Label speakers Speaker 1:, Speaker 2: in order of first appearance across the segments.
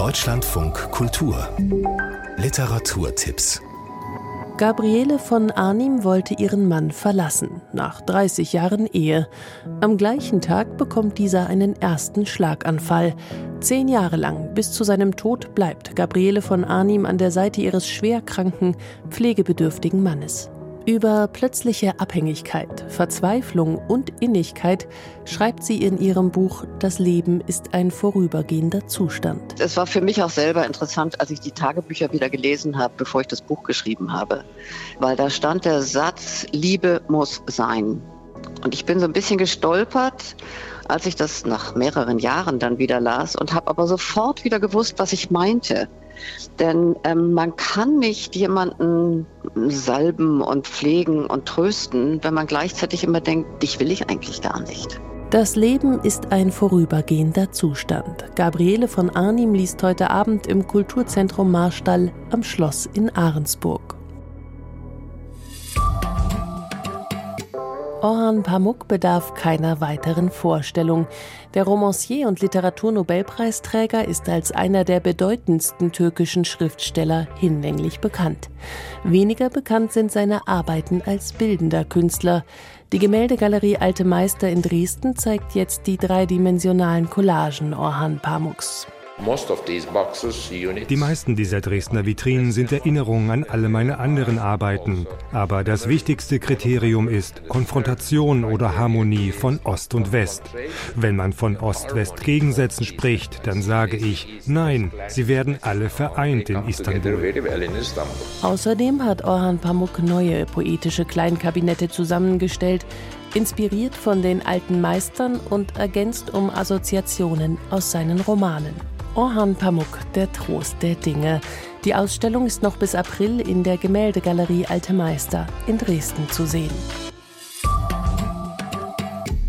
Speaker 1: Deutschlandfunk Kultur Literaturtipps
Speaker 2: Gabriele von Arnim wollte ihren Mann verlassen, nach 30 Jahren Ehe. Am gleichen Tag bekommt dieser einen ersten Schlaganfall. Zehn Jahre lang, bis zu seinem Tod, bleibt Gabriele von Arnim an der Seite ihres schwerkranken, pflegebedürftigen Mannes. Über plötzliche Abhängigkeit, Verzweiflung und Innigkeit schreibt sie in ihrem Buch Das Leben ist ein vorübergehender Zustand.
Speaker 3: Es war für mich auch selber interessant, als ich die Tagebücher wieder gelesen habe, bevor ich das Buch geschrieben habe, weil da stand der Satz, Liebe muss sein. Und ich bin so ein bisschen gestolpert, als ich das nach mehreren Jahren dann wieder las und habe aber sofort wieder gewusst, was ich meinte. Denn ähm, man kann nicht jemanden salben und pflegen und trösten, wenn man gleichzeitig immer denkt, dich will ich eigentlich gar nicht.
Speaker 2: Das Leben ist ein vorübergehender Zustand. Gabriele von Arnim liest heute Abend im Kulturzentrum Marstall am Schloss in Ahrensburg. Orhan Pamuk bedarf keiner weiteren Vorstellung. Der Romancier und Literaturnobelpreisträger ist als einer der bedeutendsten türkischen Schriftsteller hinlänglich bekannt. Weniger bekannt sind seine Arbeiten als bildender Künstler. Die Gemäldegalerie Alte Meister in Dresden zeigt jetzt die dreidimensionalen Collagen Orhan Pamuks.
Speaker 4: Die meisten dieser Dresdner Vitrinen sind Erinnerungen an alle meine anderen Arbeiten. Aber das wichtigste Kriterium ist Konfrontation oder Harmonie von Ost und West. Wenn man von Ost-West-Gegensätzen spricht, dann sage ich, nein, sie werden alle vereint in Istanbul.
Speaker 2: Außerdem hat Orhan Pamuk neue poetische Kleinkabinette zusammengestellt, inspiriert von den alten Meistern und ergänzt um Assoziationen aus seinen Romanen. Orhan Pamuk, der Trost der Dinge. Die Ausstellung ist noch bis April in der Gemäldegalerie Alte Meister in Dresden zu sehen.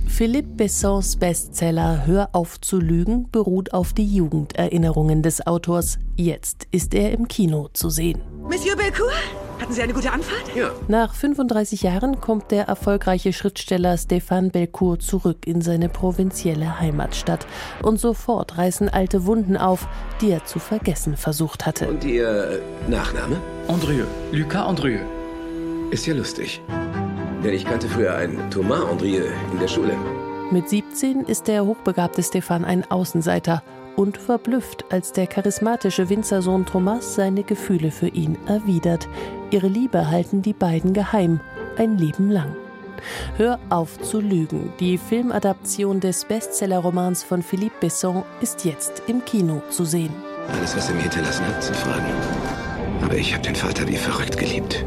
Speaker 2: Philippe Bessons Bestseller Hör auf zu lügen beruht auf die Jugenderinnerungen des Autors. Jetzt ist er im Kino zu sehen.
Speaker 5: Monsieur Belcourt? Hatten Sie eine gute Anfahrt?
Speaker 2: Ja. Nach 35 Jahren kommt der erfolgreiche Schriftsteller Stéphane Belcourt zurück in seine provinzielle Heimatstadt. Und sofort reißen alte Wunden auf, die er zu vergessen versucht hatte.
Speaker 6: Und Ihr Nachname?
Speaker 7: Andrieux. Lucas Andrieux.
Speaker 6: Ist ja lustig. Denn ich kannte früher einen Thomas Andrieux in der Schule.
Speaker 2: Mit 17 ist der hochbegabte Stefan ein Außenseiter und verblüfft, als der charismatische Winzersohn Thomas seine Gefühle für ihn erwidert. Ihre Liebe halten die beiden geheim, ein Leben lang. Hör auf zu lügen. Die Filmadaption des Bestsellerromans von Philippe Besson ist jetzt im Kino zu sehen.
Speaker 6: Alles, was er mir hinterlassen hat, sind Fragen. Aber ich habe den Vater wie verrückt geliebt.